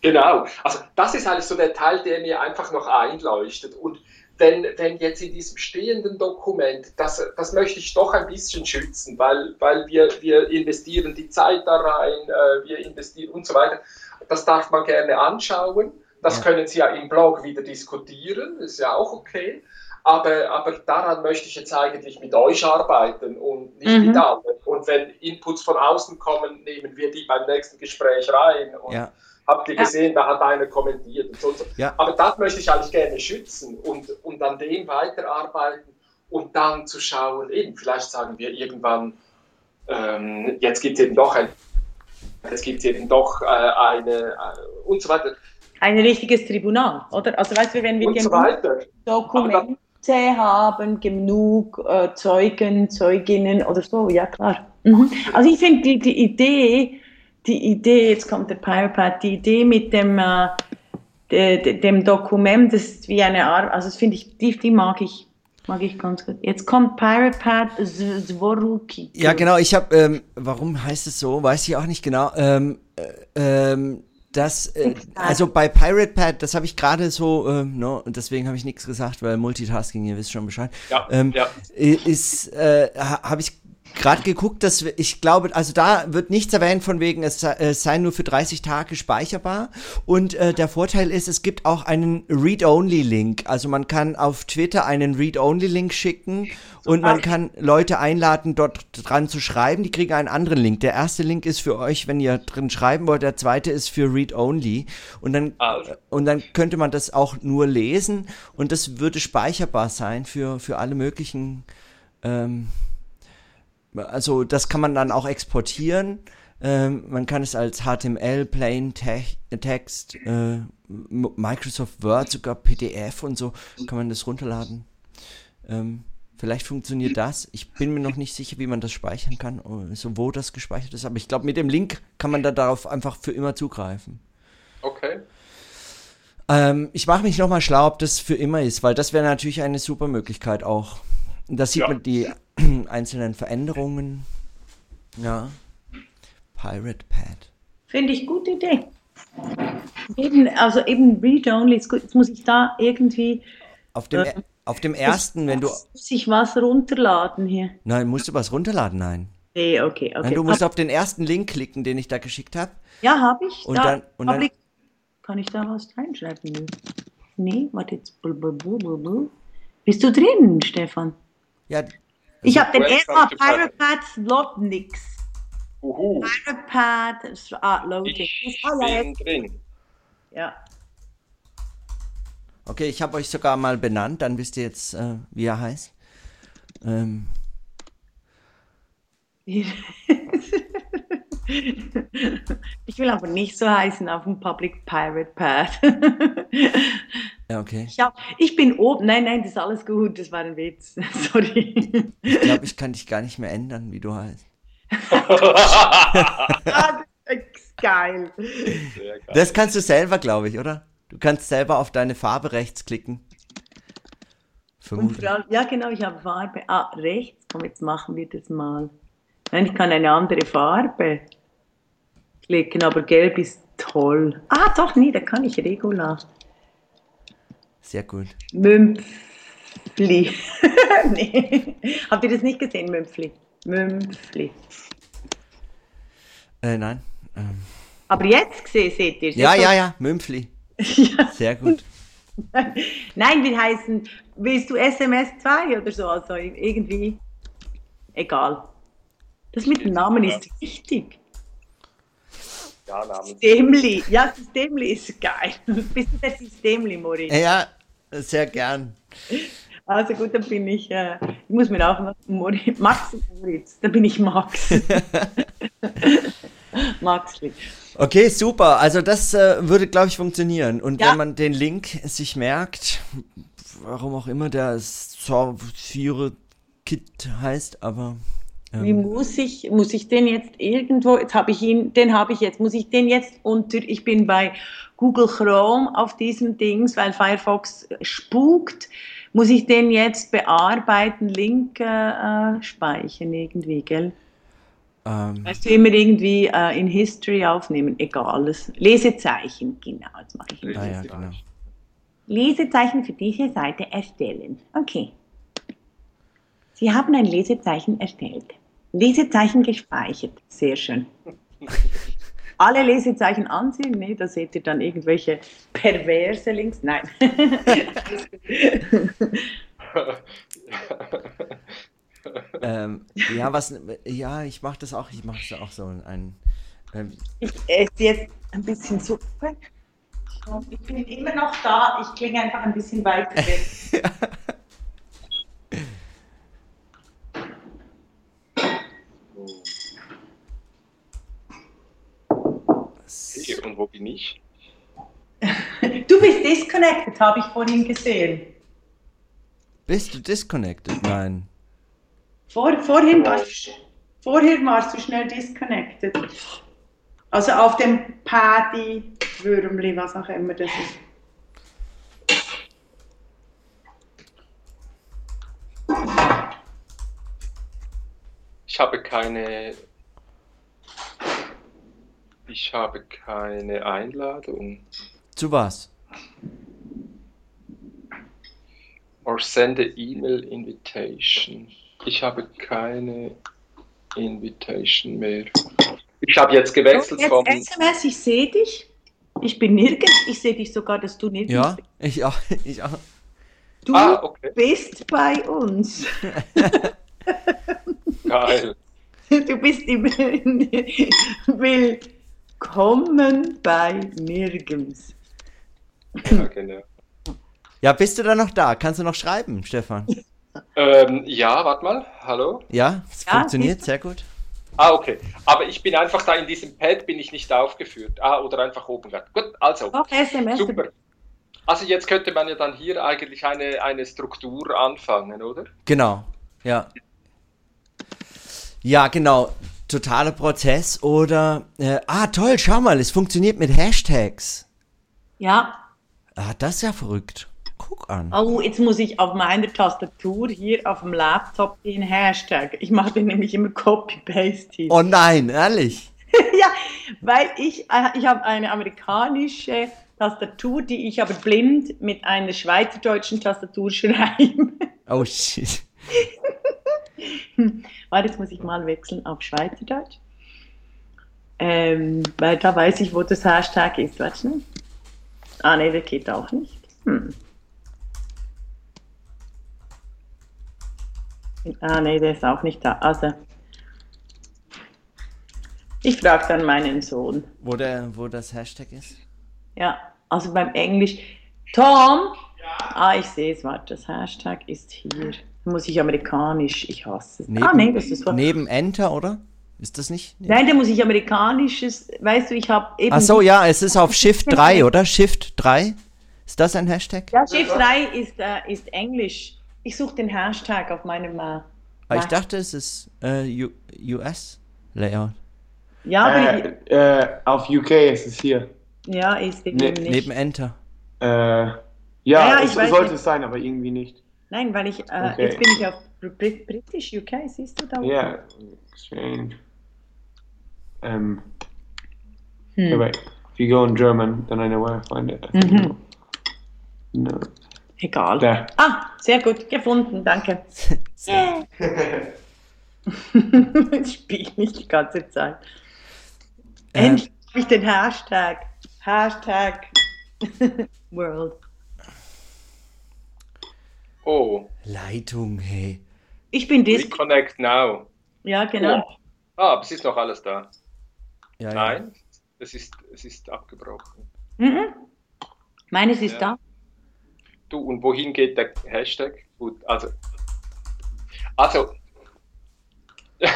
Genau, also das ist eigentlich so der Teil, der mir einfach noch einleuchtet. Und wenn, wenn jetzt in diesem stehenden Dokument, das, das möchte ich doch ein bisschen schützen, weil, weil wir, wir investieren die Zeit da rein, äh, wir investieren und so weiter. Das darf man gerne anschauen. Das ja. können Sie ja im Blog wieder diskutieren, ist ja auch okay. Aber, aber daran möchte ich jetzt eigentlich mit euch arbeiten und nicht mhm. mit anderen. Und wenn Inputs von außen kommen, nehmen wir die beim nächsten Gespräch rein. Und ja. habt ihr gesehen, ja. da hat einer kommentiert und so. Und so. Ja. Aber das möchte ich eigentlich gerne schützen und, und an dem weiterarbeiten und dann zu schauen, eben, vielleicht sagen wir irgendwann, ähm, jetzt gibt es eben doch ein, es gibt eben doch äh, eine äh, und so weiter. Ein richtiges Tribunal, oder? Also weißt du, wenn wir und so weiter. Dokumente haben, genug äh, Zeugen, Zeuginnen oder so, ja klar. Mhm. Also ich finde die, die Idee, die Idee, jetzt kommt der Pyropad, die Idee mit dem, äh, de, de, dem Dokument, das ist wie eine Art, also das finde ich, die, die mag ich. Mag ich ganz gut. Jetzt kommt Pyropad Zworuki. Ja, genau. Ich habe, ähm, warum heißt es so? Weiß ich auch nicht genau. Ähm, äh, ähm, das, äh, also bei Pirate Pad, das habe ich gerade so, äh, no, und deswegen habe ich nichts gesagt, weil Multitasking, ihr wisst schon Bescheid, ja, ähm, ja. ist, äh, habe ich gerade geguckt, dass ich glaube, also da wird nichts erwähnt von wegen, es, sei nur für 30 Tage speicherbar. Und äh, der Vorteil ist, es gibt auch einen Read-Only-Link. Also man kann auf Twitter einen Read-Only-Link schicken und man kann Leute einladen, dort dran zu schreiben. Die kriegen einen anderen Link. Der erste Link ist für euch, wenn ihr drin schreiben wollt. Der zweite ist für Read-Only. Und dann, also. und dann könnte man das auch nur lesen und das würde speicherbar sein für, für alle möglichen ähm, also das kann man dann auch exportieren. Ähm, man kann es als HTML, Plain Te Text, äh, Microsoft Word, sogar PDF und so kann man das runterladen. Ähm, vielleicht funktioniert das. Ich bin mir noch nicht sicher, wie man das speichern kann, äh, so wo das gespeichert ist. Aber ich glaube, mit dem Link kann man da darauf einfach für immer zugreifen. Okay. Ähm, ich mache mich nochmal schlau, ob das für immer ist, weil das wäre natürlich eine super Möglichkeit auch. Da sieht ja. man die einzelnen Veränderungen. Ja. Pirate Pad. Finde ich gute Idee. Eben, also eben Read-Only. Jetzt muss ich da irgendwie. Auf dem, äh, auf dem ersten, wenn du. Muss ich was runterladen hier? Nein, musst du was runterladen? Nein. Nee, okay, okay. Nein, du musst Ab auf den ersten Link klicken, den ich da geschickt habe. Ja, habe ich. Und da, dann, und dann, kann ich da was reinschreiben? Nee, warte jetzt. Bist du drin, Stefan? Ja, ich habe den ersten Pirate Slotnix. Uhu. Pirate ah, Loading. Ich ja, bin drin. Ja. Okay, ich habe euch sogar mal benannt, dann wisst ihr jetzt, äh, wie er heißt. Ähm. ich will aber nicht so heißen auf dem Public Pirate Pad. Ja, okay. Ich, hab, ich bin oben. Nein, nein, das ist alles gut. Das war ein Witz. Sorry. Ich glaube, ich kann dich gar nicht mehr ändern, wie du heißt. das ist geil. geil. Das kannst du selber, glaube ich, oder? Du kannst selber auf deine Farbe rechts klicken. Ja, genau, ich habe Farbe. Ah, rechts. Komm, jetzt machen wir das mal. Nein, ich kann eine andere Farbe klicken, aber gelb ist toll. Ah, doch, nee, da kann ich Regula. Sehr gut. Mümpfli. nee. Habt ihr das nicht gesehen, Mümpfli? Mümpfli. Äh, nein. Ähm. Aber jetzt gesehen, seht ihr Ja, ja, ja, Mümpfli. ja. Sehr gut. Nein, wir heißen, willst du SMS 2 oder so? Also irgendwie, egal. Das mit dem Namen ist wichtig. Ja. Systemli. Ja, Systemli ist geil. Bist du der Systemli, Mori? Ja, sehr gern. Also gut, dann bin ich, äh, ich muss mir auch Moritz, Max Moritz, dann bin ich Max. Max. Okay, super. Also das äh, würde, glaube ich, funktionieren. Und ja. wenn man den Link sich merkt, warum auch immer der Survivor Kit heißt, aber. Wie muss ich, muss ich den jetzt irgendwo, jetzt habe ich ihn, den habe ich jetzt, muss ich den jetzt unter, ich bin bei Google Chrome auf diesem Dings, weil Firefox spukt, muss ich den jetzt bearbeiten, Link äh, speichern irgendwie, gell? Ähm. Weißt du, immer irgendwie äh, in History aufnehmen, egal. Lesezeichen, genau, jetzt mache ich ah, ja, genau. Lesezeichen für diese Seite erstellen. Okay. Sie haben ein Lesezeichen erstellt. Lesezeichen gespeichert. Sehr schön. Alle Lesezeichen ansehen, nee, da seht ihr dann irgendwelche perverse Links. Nein. ähm, ja, was, ja, ich mache das auch, ich mache das auch so ein. Ähm, ich esse jetzt ein bisschen Suppe. Ich bin immer noch da, ich klinge einfach ein bisschen weiter weg. Hey, und wo bin ich? Du bist disconnected, habe ich vorhin gesehen. Bist du disconnected? Nein. Vor, vorhin, warst, vorhin warst du schnell disconnected. Also auf dem Paddy, Würmli, was auch immer das ist. Ich habe keine ich habe keine Einladung. Zu was? Or send a email invitation. Ich habe keine Invitation mehr. Ich habe jetzt gewechselt vom. SMS, ich sehe dich. Ich bin nirgends. Ich sehe dich sogar, dass du nirgends ja, bist. Ja, ich auch. Ich auch. Du ah, okay. bist bei uns. Geil. Du bist im Bild. Kommen bei nirgends. Ja, genau. Ja, bist du da noch da? Kannst du noch schreiben, Stefan? Ähm, ja, warte mal. Hallo? Ja, es ja, funktioniert sehr gut. Ah, okay. Aber ich bin einfach da in diesem Pad, bin ich nicht aufgeführt. Ah, oder einfach oben. Gut, also. Doch, SMS. Super. Also jetzt könnte man ja dann hier eigentlich eine, eine Struktur anfangen, oder? Genau, ja. Ja, genau totaler Prozess oder, äh, ah toll, schau mal, es funktioniert mit Hashtags. Ja. Ah, das ist ja verrückt. Guck an. Oh, jetzt muss ich auf meiner Tastatur hier auf dem Laptop den Hashtag. Ich mache den nämlich immer Copy-Paste. Oh nein, ehrlich? ja, weil ich, äh, ich habe eine amerikanische Tastatur, die ich aber blind mit einer schweizerdeutschen Tastatur schreibe. Oh shit. Warte, jetzt muss ich mal wechseln auf Schweizerdeutsch. Ähm, weil da weiß ich, wo das Hashtag ist. Warte mal. Ah, ne, das geht auch nicht. Hm. Ah, ne, der ist auch nicht da. Also, ich frage dann meinen Sohn. Wo, der, wo das Hashtag ist? Ja, also beim Englisch. Tom! Ja. Ah, ich sehe es, warte, das Hashtag ist hier muss ich amerikanisch, ich hasse es. Neben, ah, nee, das ist was. Neben Enter, oder? Ist das nicht? Nein, da muss ich amerikanisches, weißt du, ich habe eben. Ach so, ja, es ist auf Shift 3, oder? Shift 3? Ist das ein Hashtag? Ja, Shift 3 ist, äh, ist Englisch. Ich suche den Hashtag auf meinem. Äh, ah, ich dachte, es ist äh, US-Layout. Ja, aber. Äh, äh, auf UK ist es hier. Ja, ist ne nicht. Neben Enter. Äh, ja, ja es sollte es sein, aber irgendwie nicht. Nein, weil ich, äh, okay. jetzt bin ich auf British UK, siehst du da? Ja, yeah, strange. Um, hm. Wait, if you go in German, then I know where I find it. Mhm. No. Egal. Da. Ah, sehr gut, gefunden, danke. Yeah. ich spiele nicht die ganze Zeit. Äh. Endlich habe ich den Hashtag. Hashtag World. Oh. Leitung, hey. Ich bin Disc. Reconnect now. Ja, genau. Oh. Ah, aber es ist noch alles da. Ja, Nein, ja. Es, ist, es ist abgebrochen. Mhm. Meines ist ja. da. Du, und wohin geht der Hashtag? gut. Also, also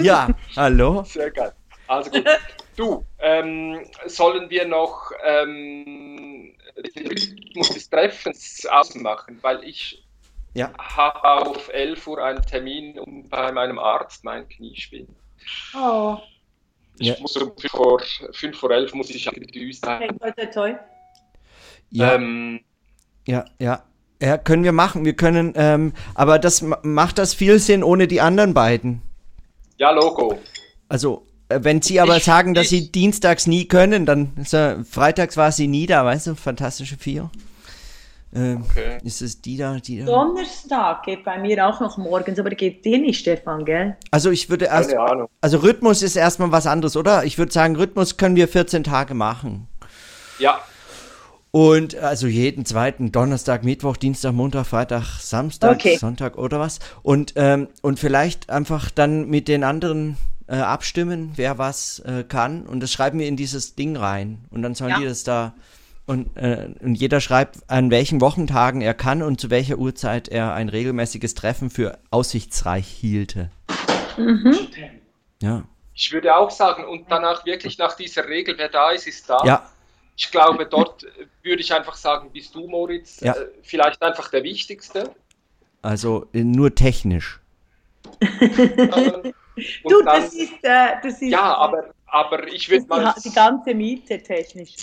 ja, hallo? Sehr geil. Also gut. Du, ähm, sollen wir noch ähm, den Rhythmus des Treffens ausmachen? Weil ich ja. habe auf 11 Uhr einen Termin, um bei meinem Arzt mein Knie spielen. Oh. Ich ja. muss um 5 vor, 5 vor 11 muss ich Düse sein. Toi, toi. Ja. Ähm, ja, ja. Ja, können wir machen. Wir können, ähm, aber das macht das viel Sinn ohne die anderen beiden. Ja, Logo. Also, wenn Sie aber ich, sagen, dass ich, Sie dienstags nie können, dann ist er, freitags war sie nie da, weißt du, Fantastische Vier. Ähm, okay. Ist es die da, die da? Donnerstag geht bei mir auch noch morgens, aber geht dir nicht, Stefan, gell? Also ich würde erst, Keine Ahnung. also Rhythmus ist erstmal was anderes, oder? Ich würde sagen, Rhythmus können wir 14 Tage machen. Ja, und also jeden zweiten Donnerstag, Mittwoch, Dienstag, Montag, Freitag, Samstag, okay. Sonntag oder was. Und, ähm, und vielleicht einfach dann mit den anderen äh, abstimmen, wer was äh, kann. Und das schreiben wir in dieses Ding rein. Und dann sollen ja. die das da. Und, äh, und jeder schreibt, an welchen Wochentagen er kann und zu welcher Uhrzeit er ein regelmäßiges Treffen für aussichtsreich hielte. Mhm. Ja. Ich würde auch sagen, und danach wirklich nach dieser Regel, wer da ist, ist da. Ja, ich glaube, dort würde ich einfach sagen, bist du, Moritz, ja. äh, vielleicht einfach der Wichtigste. Also äh, nur technisch. Ähm, du, dann, das, ist, äh, das ist. Ja, aber, aber ich würde mal. Die, die, ganze Miete technisch.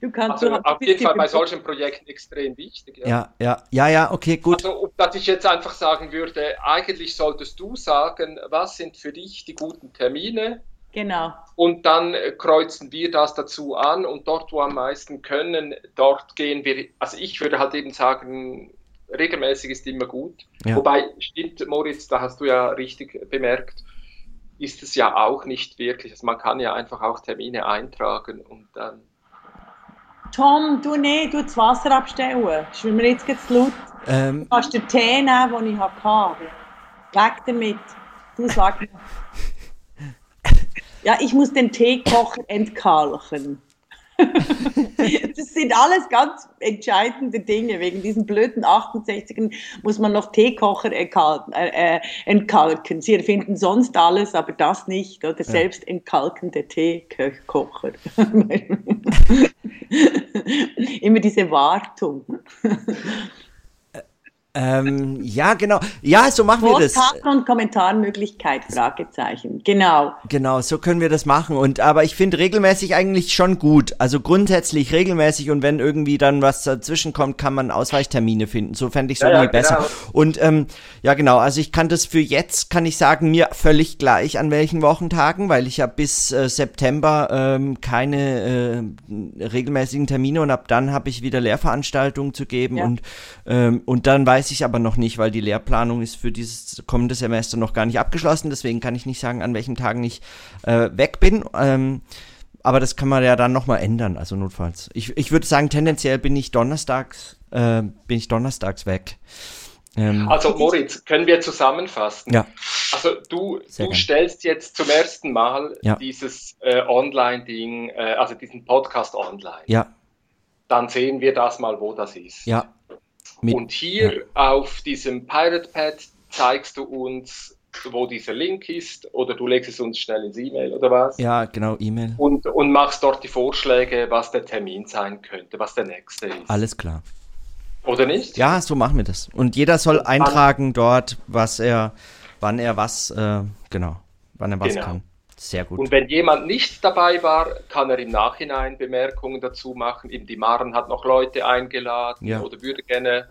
du kannst also, auf jeden Fall bei solchen Projekten extrem wichtig. Ja. ja, ja, ja, ja, okay, gut. Also, dass ich jetzt einfach sagen würde, eigentlich solltest du sagen, was sind für dich die guten Termine? Genau. Und dann äh, kreuzen wir das dazu an und dort, wo am meisten können, dort gehen wir, also ich würde halt eben sagen, regelmäßig ist immer gut. Ja. Wobei, stimmt, Moritz, da hast du ja richtig bemerkt, ist es ja auch nicht wirklich. Also man kann ja einfach auch Termine eintragen und dann. Tom, du nee, du das Wasser abstellen. Ist mir jetzt zu laut. Ähm, du kannst den Tee nehmen, den ich hatte. Weg damit. Du sag mir. Ja, ich muss den Teekocher entkalken. das sind alles ganz entscheidende Dinge. Wegen diesen blöden 68 muss man noch Teekocher äh, entkalken. Sie erfinden sonst alles, aber das nicht. Oder selbst entkalkende Teekocher. Immer diese Wartung. Ähm, ja, genau. Ja, so machen wir das. und Kommentarmöglichkeit, Fragezeichen. Genau. Genau, so können wir das machen. Und aber ich finde regelmäßig eigentlich schon gut. Also grundsätzlich regelmäßig und wenn irgendwie dann was dazwischen kommt, kann man Ausweichtermine finden. So fände ich es ja, irgendwie ja, besser. Genau. Und ähm, ja, genau. Also ich kann das für jetzt, kann ich sagen, mir völlig gleich an welchen Wochentagen, weil ich ja bis äh, September ähm, keine äh, regelmäßigen Termine und ab dann habe ich wieder Lehrveranstaltungen zu geben ja. und ähm, und dann weiß weiß ich aber noch nicht, weil die Lehrplanung ist für dieses kommende Semester noch gar nicht abgeschlossen. Deswegen kann ich nicht sagen, an welchen Tagen ich äh, weg bin. Ähm, aber das kann man ja dann nochmal ändern, also notfalls. Ich, ich würde sagen, tendenziell bin ich donnerstags, äh, bin ich donnerstags weg. Ähm, also Moritz, können wir zusammenfassen? Ja. Also du, du stellst jetzt zum ersten Mal ja. dieses äh, Online-Ding, äh, also diesen Podcast online. Ja. Dann sehen wir das mal, wo das ist. Ja. Mit, und hier ja. auf diesem Pirate Pad zeigst du uns, wo dieser Link ist, oder du legst es uns schnell ins E-Mail oder was? Ja, genau, E-Mail. Und, und machst dort die Vorschläge, was der Termin sein könnte, was der nächste ist. Alles klar. Oder nicht? Ja, so machen wir das. Und jeder soll und eintragen dort, was er, wann er was, äh, genau, wann er was genau. kann. Sehr gut. Und wenn jemand nicht dabei war, kann er im Nachhinein Bemerkungen dazu machen. Eben die Maren hat noch Leute eingeladen ja. oder würde gerne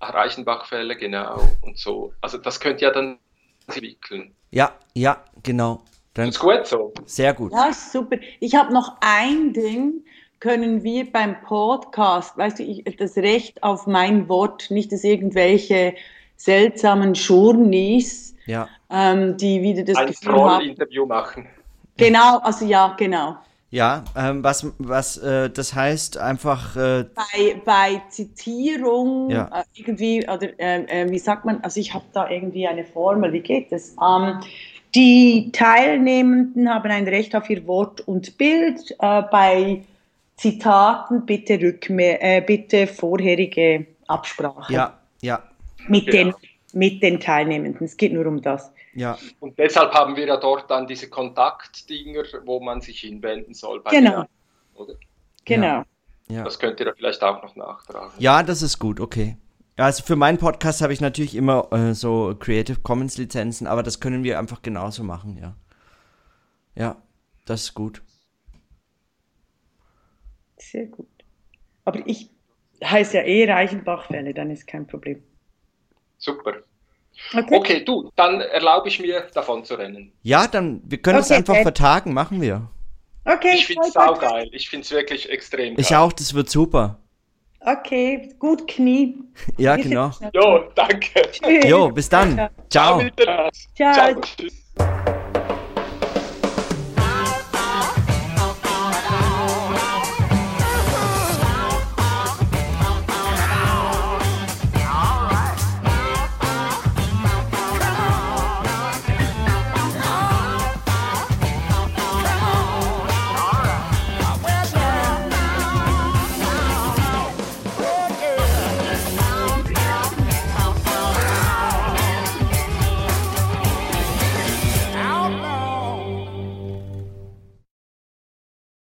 Reichenbach-Fälle, genau, und so. Also das könnte ja dann entwickeln. Ja, ja, genau. Dann ist gut so. Sehr gut. Ja, super. Ich habe noch ein Ding, können wir beim Podcast, weißt du, ich, das Recht auf mein Wort, nicht dass irgendwelche seltsamen Journeys ja. ähm, die wieder das Ein Gefühl haben. Interview machen. Genau, also ja, genau. Ja, ähm, was, was äh, das heißt, einfach. Äh, bei, bei Zitierung, ja. äh, irgendwie, oder ähm, äh, wie sagt man, also ich habe da irgendwie eine Formel, wie geht das? Ähm, die Teilnehmenden haben ein Recht auf ihr Wort und Bild. Äh, bei Zitaten bitte Rückme äh, bitte vorherige Absprache Ja, ja, mit, Genau. den, mit den Teilnehmenden. Es geht nur um das. Ja. Und deshalb haben wir ja dort dann diese Kontaktdinger, wo man sich hinwenden soll. bei Genau. Oder? Genau. Ja. Das könnt ihr da vielleicht auch noch nachtragen. Ja, das ist gut, okay. Also für meinen Podcast habe ich natürlich immer äh, so Creative Commons Lizenzen, aber das können wir einfach genauso machen, ja. Ja, das ist gut. Sehr gut. Aber ich heiße ja eh Reichenbachfälle, dann ist kein Problem. Super. Okay. Okay, du, dann erlaube ich mir, davon zu rennen. Ja, dann, wir können es Okay, einfach Ed. vertagen, machen wir. Okay. Ich finde es saugeil. Ich finde es wirklich extrem Ich geil. auch, das wird super. Okay, gut Knie. Ja, Wir genau. Jo, danke. Tschüss. Jo, bis dann. Ciao. Ciao. Ciao. Ciao. Tschüss.